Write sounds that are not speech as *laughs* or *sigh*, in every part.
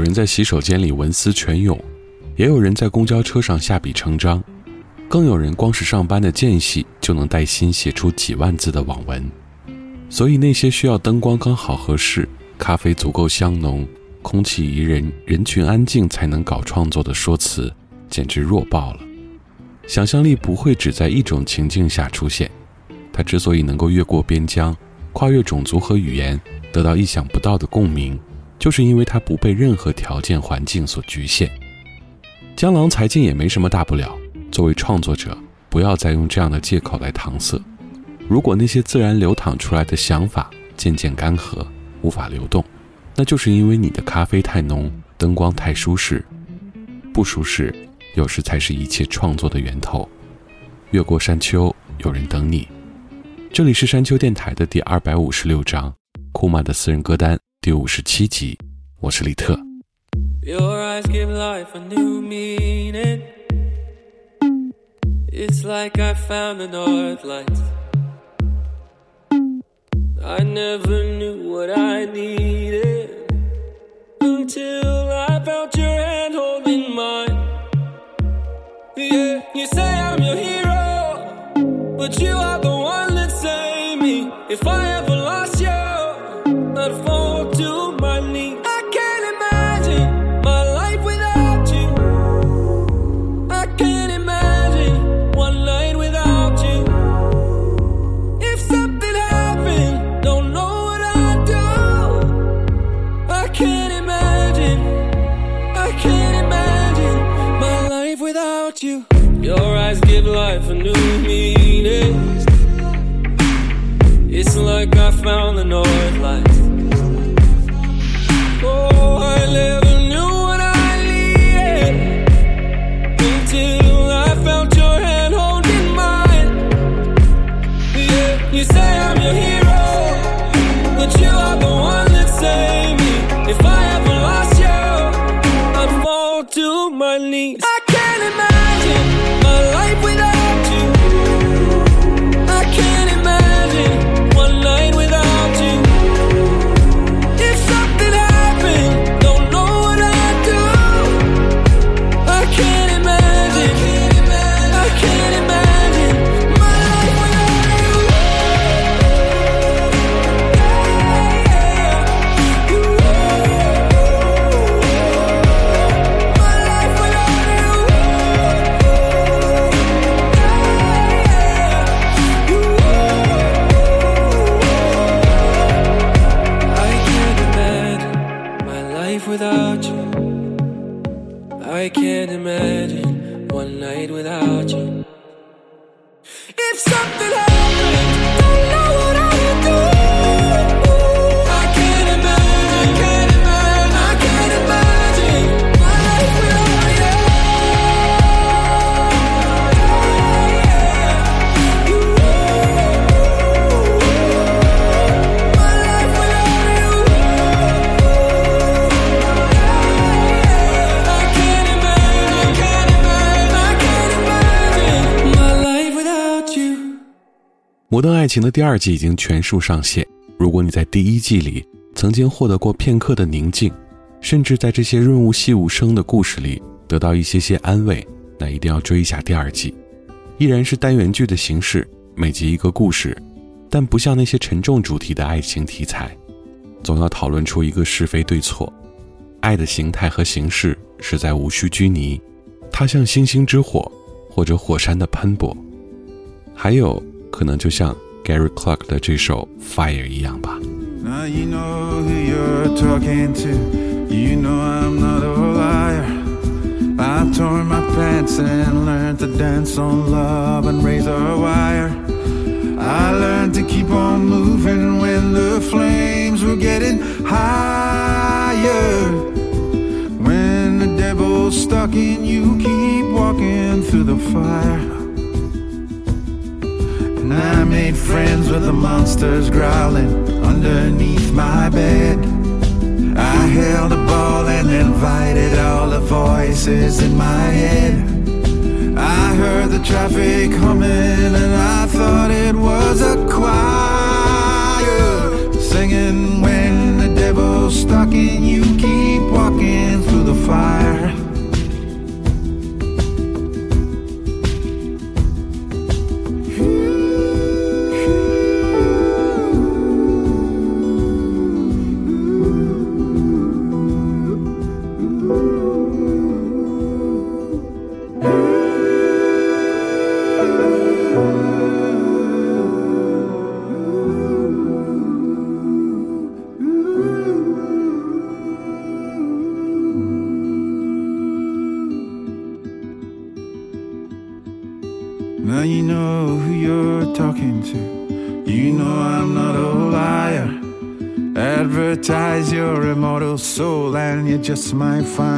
有人在洗手间里文思泉涌，也有人在公交车上下笔成章，更有人光是上班的间隙就能带薪写出几万字的网文。所以那些需要灯光刚好合适、咖啡足够香浓、空气宜人、人群安静才能搞创作的说辞，简直弱爆了。想象力不会只在一种情境下出现，它之所以能够越过边疆、跨越种族和语言，得到意想不到的共鸣。就是因为它不被任何条件环境所局限。江郎才尽也没什么大不了。作为创作者，不要再用这样的借口来搪塞。如果那些自然流淌出来的想法渐渐干涸，无法流动，那就是因为你的咖啡太浓，灯光太舒适。不舒适，有时才是一切创作的源头。越过山丘，有人等你。这里是山丘电台的第二百五十六章，库玛的私人歌单。第五十七集，我是李特。 Your eyes give life a new meaning. It's like I found the north lights. I never knew what I needed until I felt your hand holding mine. Yeah, you say I'm your hero, but you are the one that saved me. If I ever to 摩登爱情的第二季已经全数上线。如果你在第一季里曾经获得过片刻的宁静，甚至在这些润物细无声的故事里得到一些些安慰，那一定要追一下第二季。依然是单元剧的形式，每集一个故事，但不像那些沉重主题的爱情题材，总要讨论出一个是非对错。爱的形态和形式实在无需拘泥，它像星星之火，或者火山的喷薄。还有可能就像 Gary Clark 的这首《Fire》一样吧。 Now you know who you're talking to. You know I'm not a liar. I tore my pants and learned to dance on love and razor wire. I learned to keep on moving when the flames were getting higher. When the devil's stuck in you, keep walking through the fire. And I made friends with the monsters growling underneath my bed. I held a ball and invited all the voices in my head. I heard the traffic humming and I thought it and you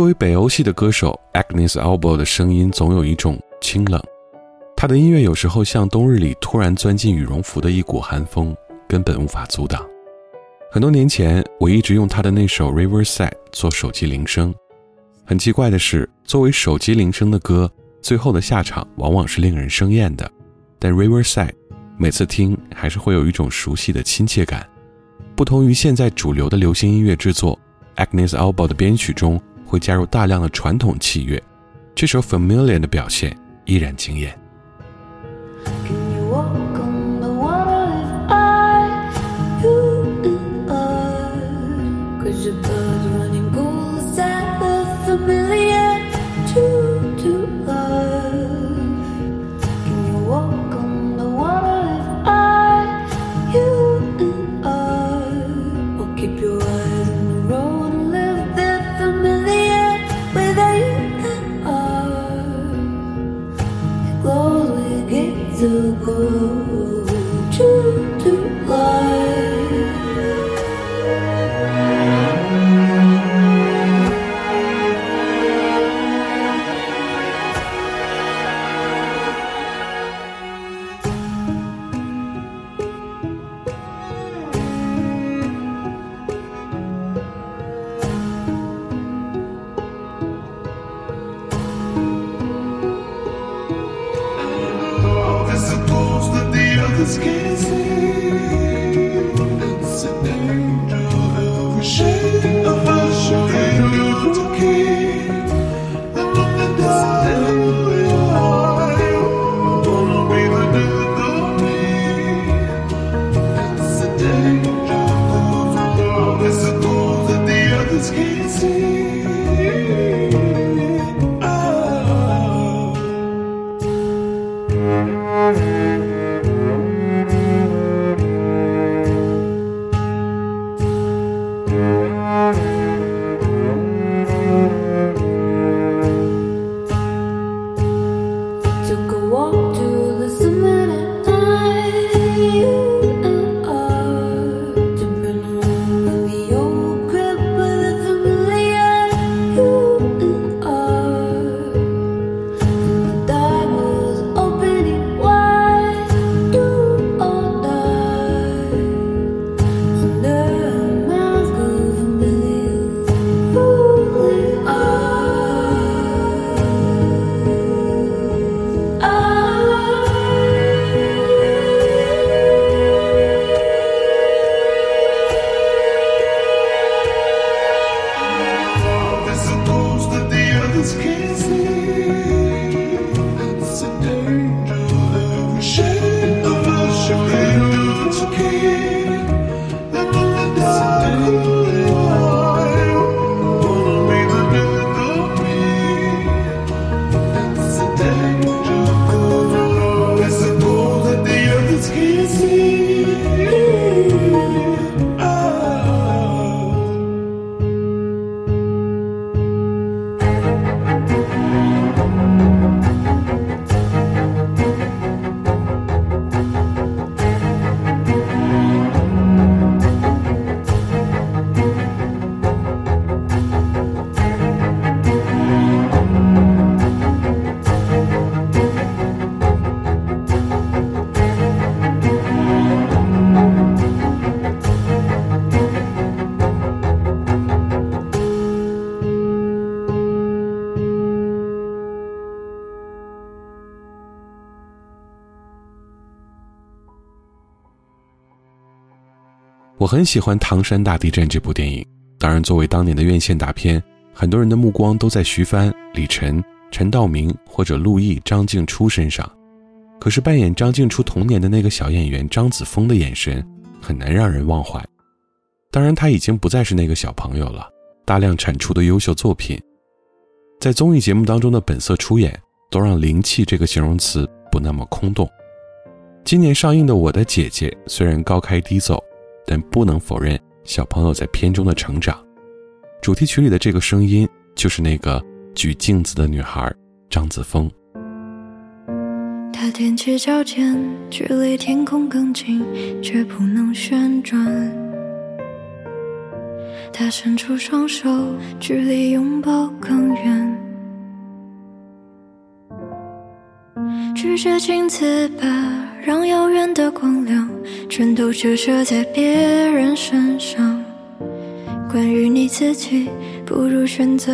作为北欧系的歌手，Agnes Albo 的声音总有一种清冷，她的音乐有时候像冬日里突然钻进羽绒服的一股寒风，根本无法阻挡。很多年前，我一直用她的那首《Riverside》做手机铃声。很奇怪的是，作为手机铃声的歌，最后的下场往往是令人生厌的。但《Riverside》每次听还是会有一种熟悉的亲切感。不同于现在主流的流行音乐制作，Agnes Albo 的编曲中会加入大量的传统器乐。这首《Familiar》的表现依然惊艳。Can you 很喜欢《唐山大地震》这部电影，当然，作为当年的院线大片，很多人的目光都在徐帆、李晨、陈道明或者陆毅、张静初身上。可是扮演张静初童年的那个小演员张子枫的眼神，很难让人忘怀。当然，他已经不再是那个小朋友了，大量产出的优秀作品，在综艺节目当中的本色出演，都让“灵气”这个形容词不那么空洞。今年上映的《我的姐姐》虽然高开低走，但不能否认小朋友在片中的成长。主题曲里的这个声音，就是那个举镜子的女孩张子枫。他踮起脚尖，距离天空更近，却不能旋转。他伸出双手，距离拥抱更远。举着镜子吧，让遥远的光亮全都折射在别人身上。关于你自己，不如选择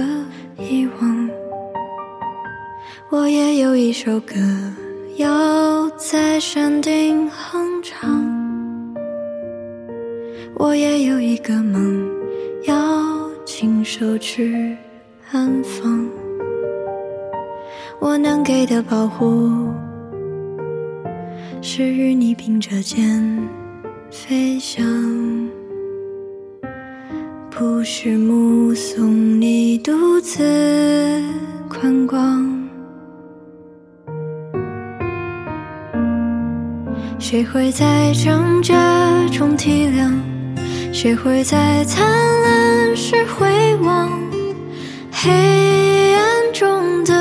遗忘。我也有一首歌要在山顶哼唱，我也有一个梦要亲手去安放。我能给的保护，是与你并着肩飞翔，不是目送你独自观光。谁会在挣扎中体谅？谁会在灿烂时回望？黑暗中的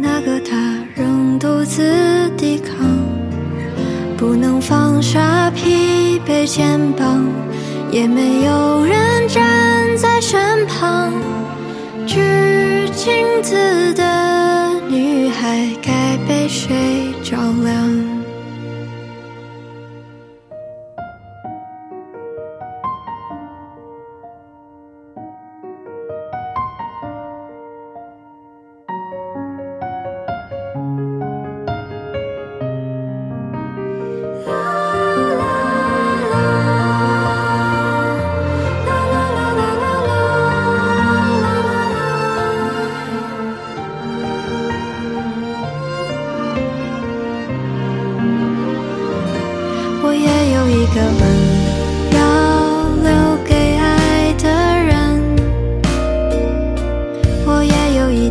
那个他，仍独自，不能放下疲惫肩膀，也没有人站在身旁。举镜子的女孩，该被谁照亮？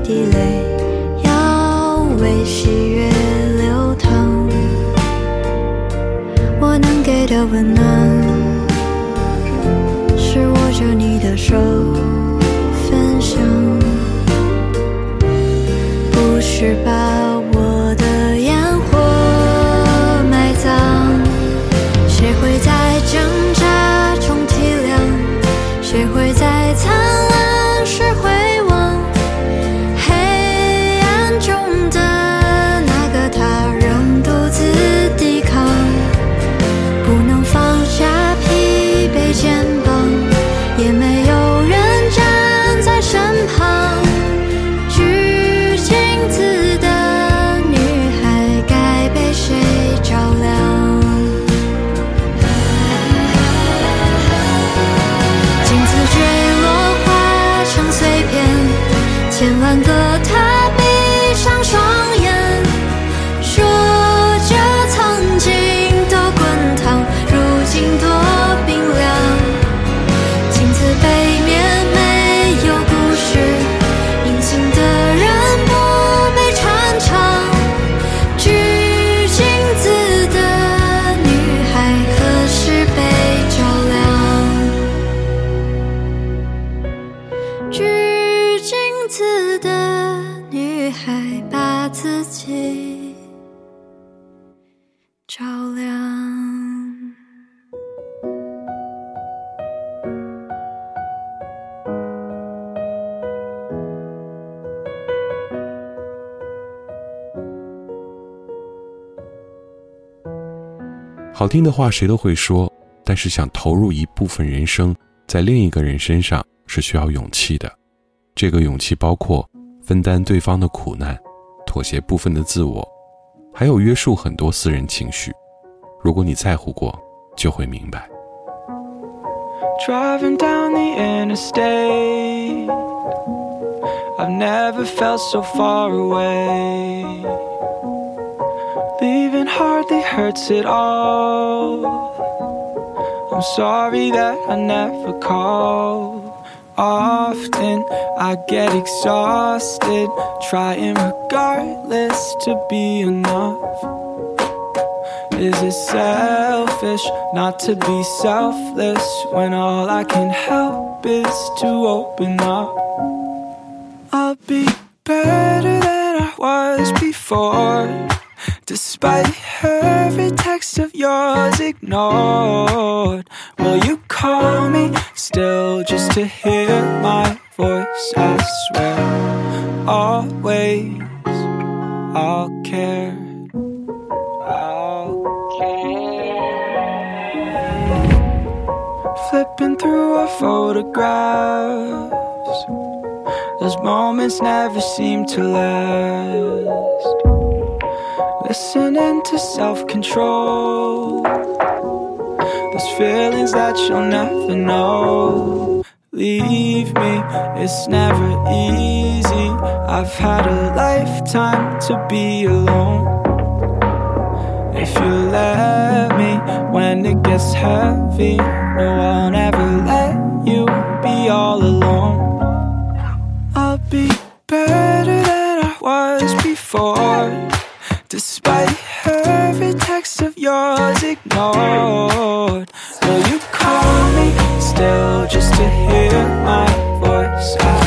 滴泪要为喜悦流淌。我能给的温暖，是握着你的手分享，不是吧好听的话谁都会说，但是想投入一部分人生在另一个人身上是需要勇气的。这个勇气包括分担对方的苦难，妥协部分的自我，还有约束很多私人情绪。如果你在乎过，就会明白。Driving down the interstate, I've never felt so far away. Leaving hardly hurts at all. I'm sorry that I never called. Often I get exhausted, trying regardless to be enough. Is it selfish not to be selfless when all I can help is to open up? I'll be better than I was before, despite every text of yours ignored. Will you call me still just to hear my voice? I swear, always I'll care. I'll care. Flipping through our photographs. Those moments never seem to last. Listening to self control. Those feelings that you'll never know. Leave me, it's never easy. I've had a lifetime to be alone. If you let me when it gets heavy, no one ever let you be all alone. I'll be better than I was before, despite every text of yours ignored. Will you call me still just to hear my voice?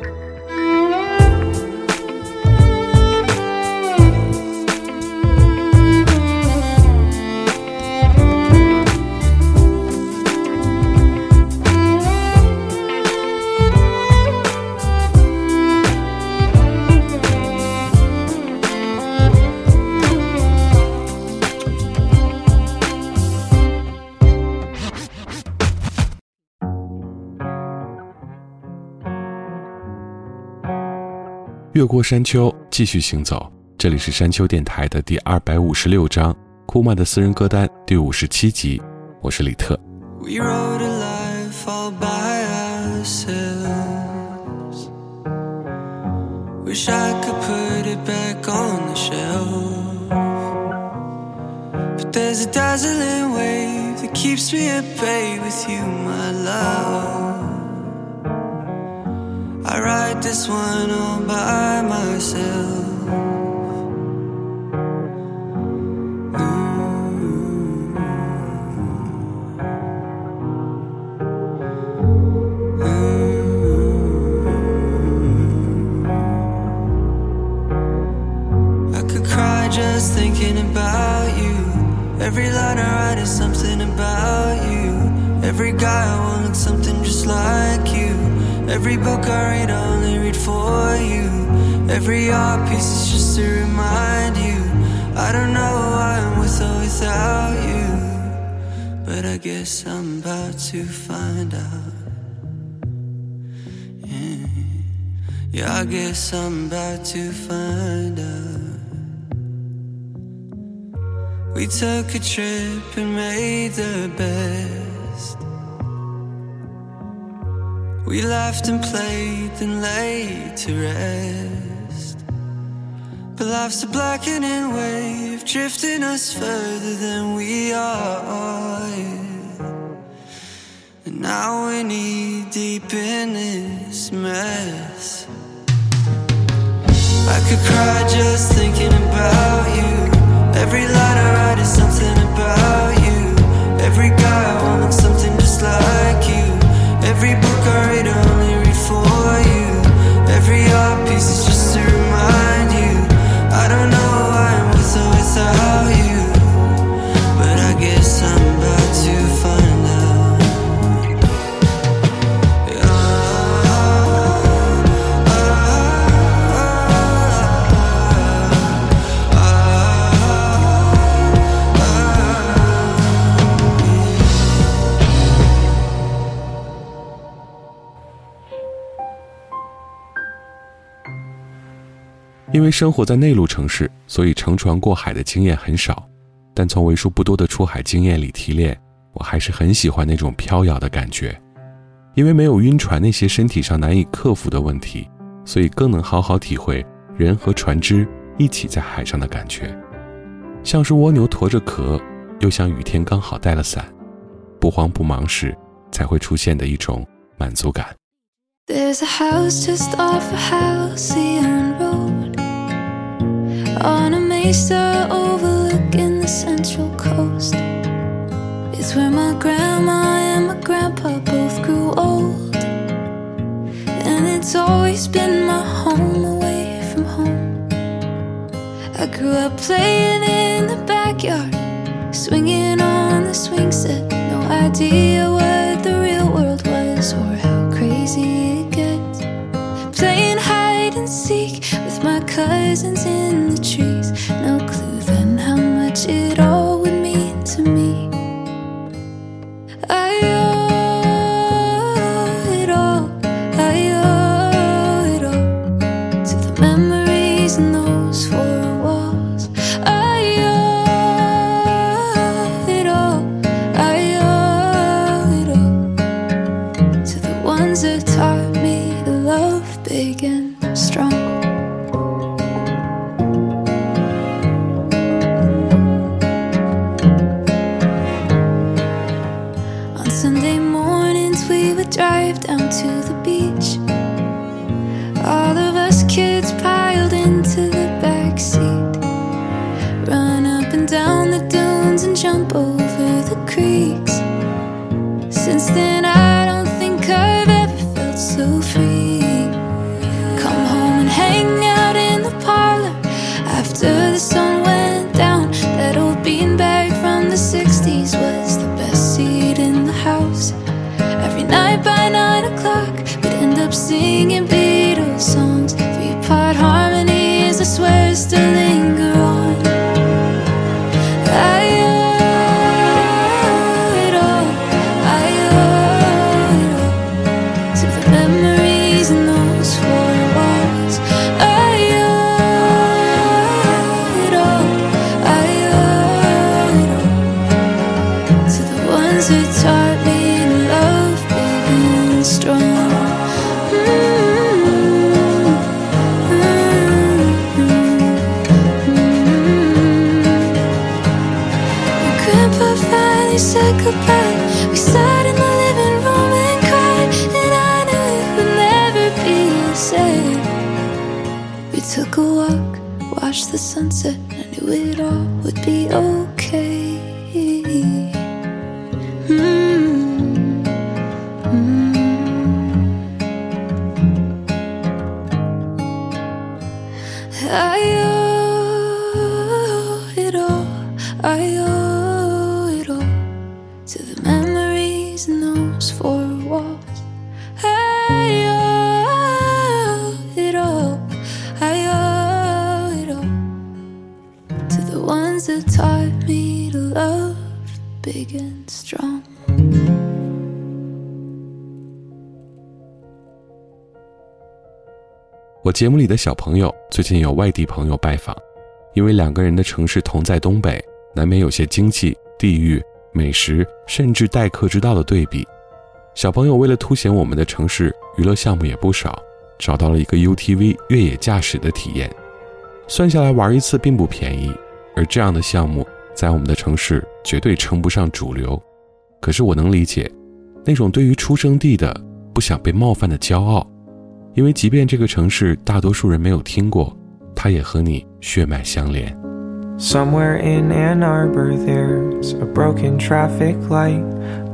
越过山丘，继续行走。这里是山丘电台的第二百五十六章，库玛的私人歌单第五十七集。我是李特。We wrote a life all by ourselves. Wish I could put it back on the shelf. But there's a dazzling wave that keeps me at bay with you, my love. I write this one all by myself. I could cry just thinking about you. Every line I write is something about you. Every guy I want looks something just like you. Every book I read, I only read for you. Every art piece is just to remind you. I don't know why I'm with or without you. But I guess I'm about to find out. Yeah, yeah I guess I'm about to find out. We took a trip and made the best. We laughed and played, then laid to rest. But life's a blackening wave, drifting us further than we are. And now we're knee deep in this mess. I could cry just thinking about you. Every line I write is something about you. Every guy I want something just like you. Every book I read, I only read for you. Every art piece is just to remind you. I don't know why I'm with or without 生活在内陆城市，所以乘船过海的经验很少。但从为数不多的出海经验里提炼，我还是很喜欢那种飘摇的感觉。因为没有晕船那些身体上难以克服的问题，所以更能好好体会人和船只一起在海上的感觉，像是蜗牛驮着壳，又像雨天刚好带了伞，不慌不忙时才会出现的一种满足感。There's a house just off a Halcyon Road on a mesa overlooking the central coast. It's where my grandma and my grandpa both grew old. And it's always been my home away from home. I grew up playing in the backyard, swinging on the swing set. No idea what the real world was or how crazy it gets. Playing hide and seek with my cousins in much it all would mean to me. I owe it all, I owe it all to the memories in those four walls. I owe it all, I owe it all to the ones that taught me to love big to said goodbye, we sat in the living room and cried, and I knew it would never be the same. We took a walk, watched the sunset, I knew it all would be okay. 节目里的小朋友最近有外地朋友拜访，因为两个人的城市同在东北，难免有些经济、地域、美食，甚至待客之道的对比。小朋友为了凸显我们的城市娱乐项目也不少，找到了一个 UTV 越野驾驶的体验，算下来玩一次并不便宜。而这样的项目在我们的城市绝对称不上主流，可是我能理解那种对于出生地的不想被冒犯的骄傲。因为即便这个城市大多数人没有听过，它也和你血脉相连。 Somewhere in Ann Arbor, there's a broken traffic light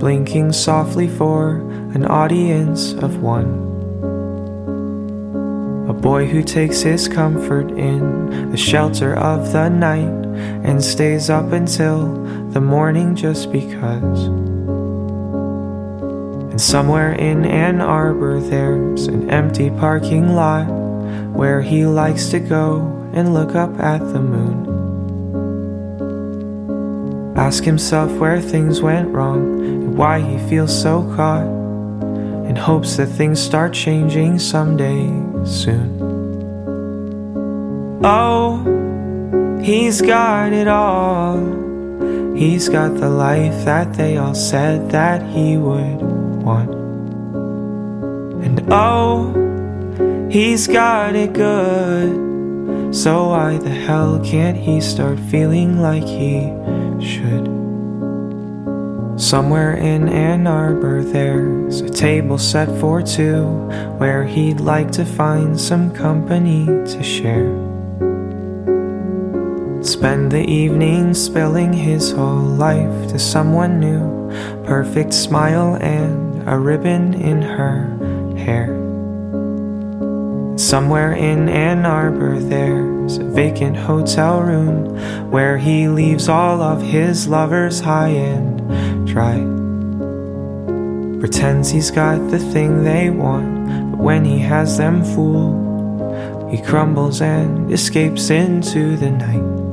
blinking softly for an audience of one. A boy who takes his comfort in the shelter of the night and stays up until the morning just because. And somewhere in Ann Arbor, there's an empty parking lot where he likes to go and look up at the moon. Ask himself where things went wrong and why he feels so caught, in hopes that things start changing someday soon. Oh, he's got it all. He's got the life that they all said that he would want. And oh, he's got it good. So why the hell can't he start feeling like he should? Somewhere in Ann Arbor, there's a table set for two where he'd like to find some company to share. Spend the evening spilling his whole life to someone new, perfect smile and a ribbon in her hair. Somewhere in Ann Arbor, there's a vacant hotel room where he leaves all of his lovers high and dry. Pretends he's got the thing they want, but when he has them fooled, he crumbles and escapes into the night.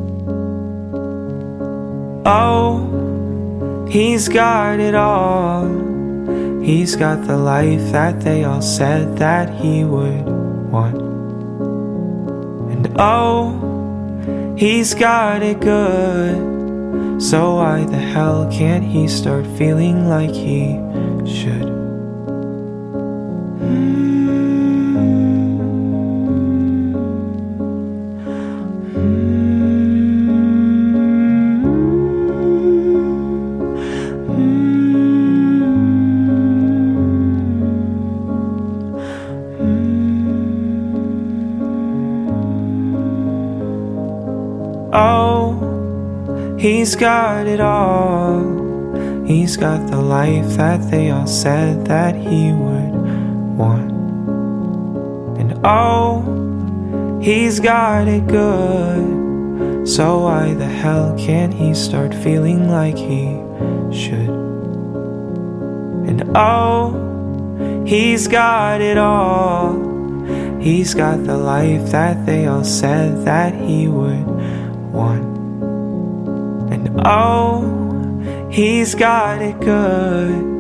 Oh, he's got it all. He's got the life that they all said that he would want. And oh, he's got it good. So why the hell can't he start feeling like he should? Oh, he's got it all. He's got the life that they all said that he would want. And oh, he's got it good. So why the hell can't he start feeling like he should? And oh, he's got it all. He's got the life that they all said that he would oh, he's got it good.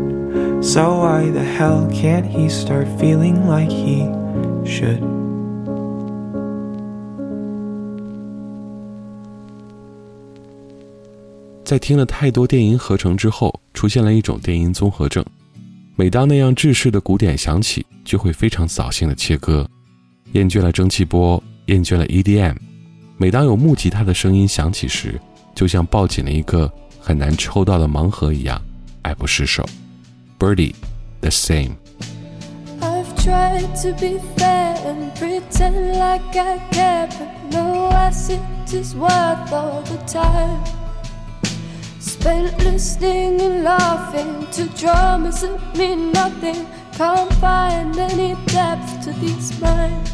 So why the hell can't he start feeling like he should? *laughs* 在听了太多电音合成之后，出现了一种电音综合症。每当那样制式的鼓点响起，就会非常扫兴的切割。厌倦了蒸汽波，厌倦了 EDM。每当有木吉他的声音响起时，就像抱紧了一个很难抽到的盲盒一样，爱不释手。Birdy，the same。I've tried to be fair and pretend like I care, but no, I sit this worth all the time. Spent listening and laughing to dramas that mean nothing. Can't find any depth to these minds.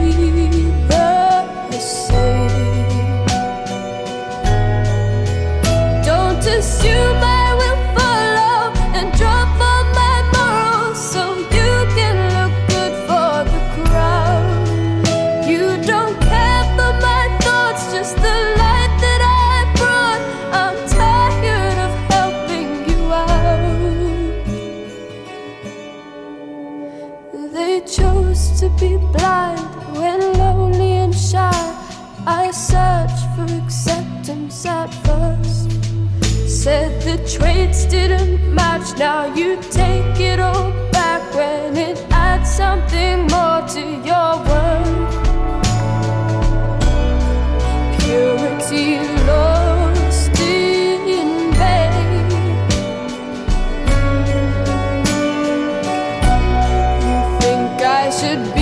traits didn't match. Now you take it all back when it adds something more to your word. Purity lost in vain. You think I should be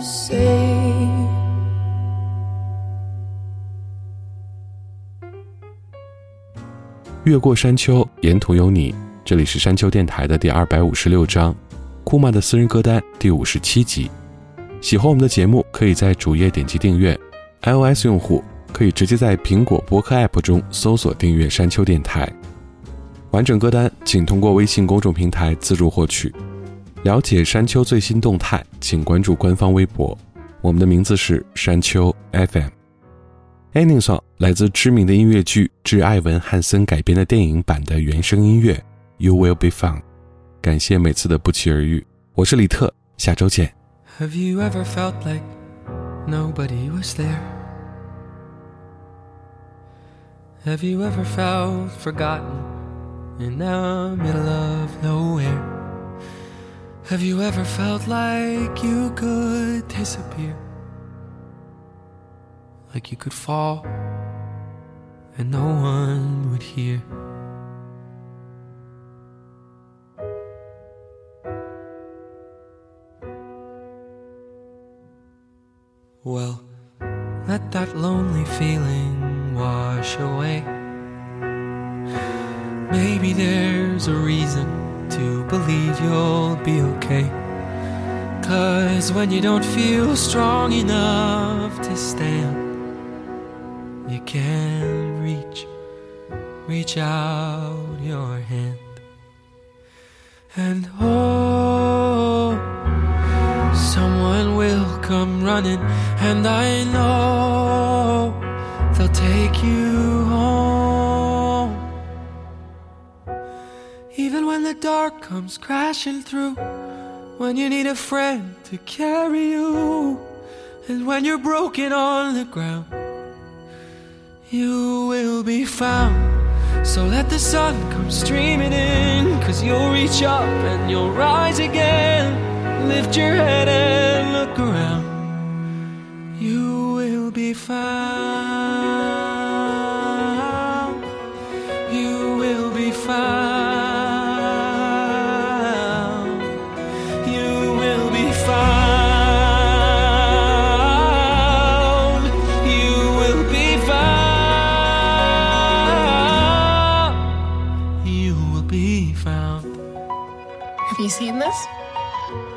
say. 越过山丘，沿途有你。这里是山丘电台的第二百五十六章，库玛的私人歌单第五十七集。喜欢我们的节目，可以在主页点击订阅。iOS 用户可以直接在苹果播客 App 中搜索订阅山丘电台。完整歌单请通过微信公众平台自助获取。了解山丘最新动态，请关注官方微博。我们的名字是山丘 FM。Ending song 来自知名的音乐剧《致艾文·汉森》改编的电影版的原声音乐《You Will Be Found》。感谢每次的不期而遇，我是李特，下周见。Have you ever felt like nobody was there? Have you ever felt forgotten in the middle of nowhere? Have you ever felt like you could disappear? Like you could fall and no one would hear? Well, let that lonely feeling wash away. Maybe there's a reason to believe you'll be okay. Cause when you don't feel strong enough to stand, you can reach, reach out your hand. And oh, someone will come running, and I know they'll take you dark comes crashing through, when you need a friend to carry you, and when you're broken on the ground, you will be found. So let the sun come streaming in, cause you'll reach up and you'll rise again. Lift your head and look around. You will be found.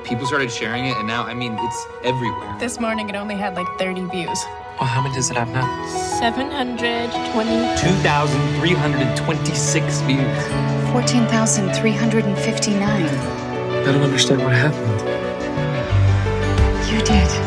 People started sharing it, and now, I mean, it's everywhere. This morning it only had like 30 views. Well, how many does it have now? 720. 2,326 views. 14,359. I don't understand what happened. You did.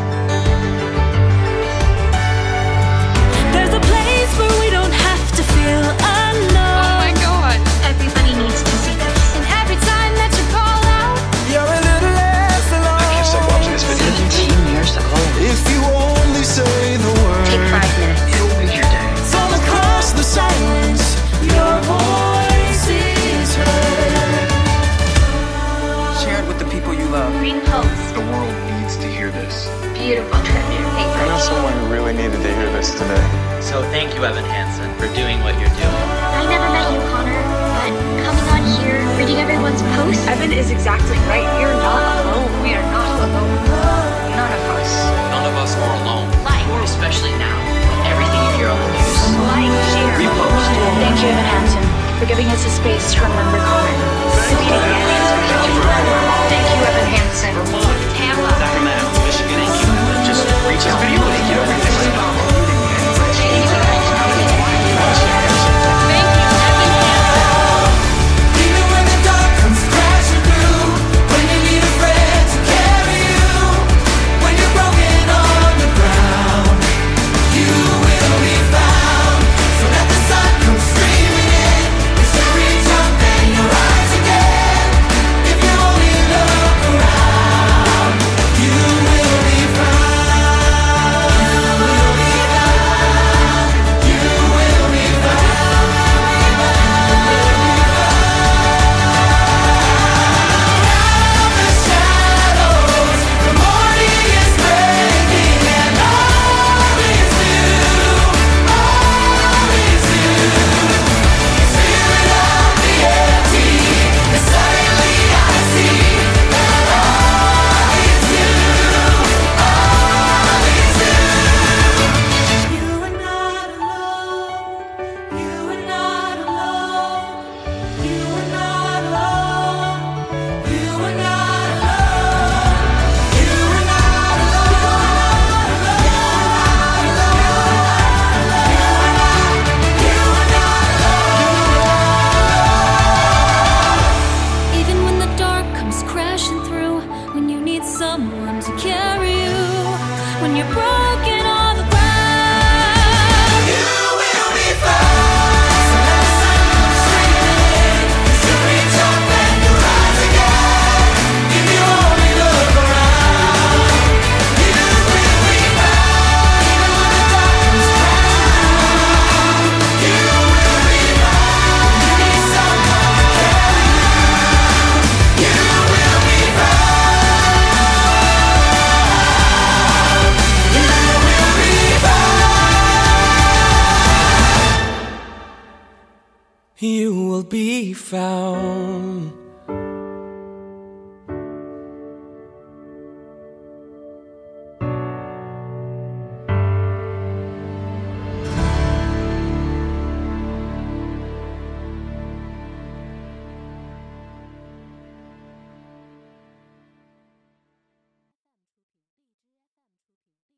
Someone who really needed to hear this today. So thank you, Evan Hansen, for doing what you're doing. I never met you, Connor, but coming on here, reading everyone's posts. Evan is exactly right. You're not alone. We are not alone. None of us. None of us are alone. Like. Especially now, with everything you hear on the news. Like, share. Repost. Thank you, Evan Hansen, for giving us a space to remember Connor. Repeating aliens protect you forever. Thank you, Evan Hansen. Tampa. Sacramento, Michigan, and Cuba. Just reach out. Thank you,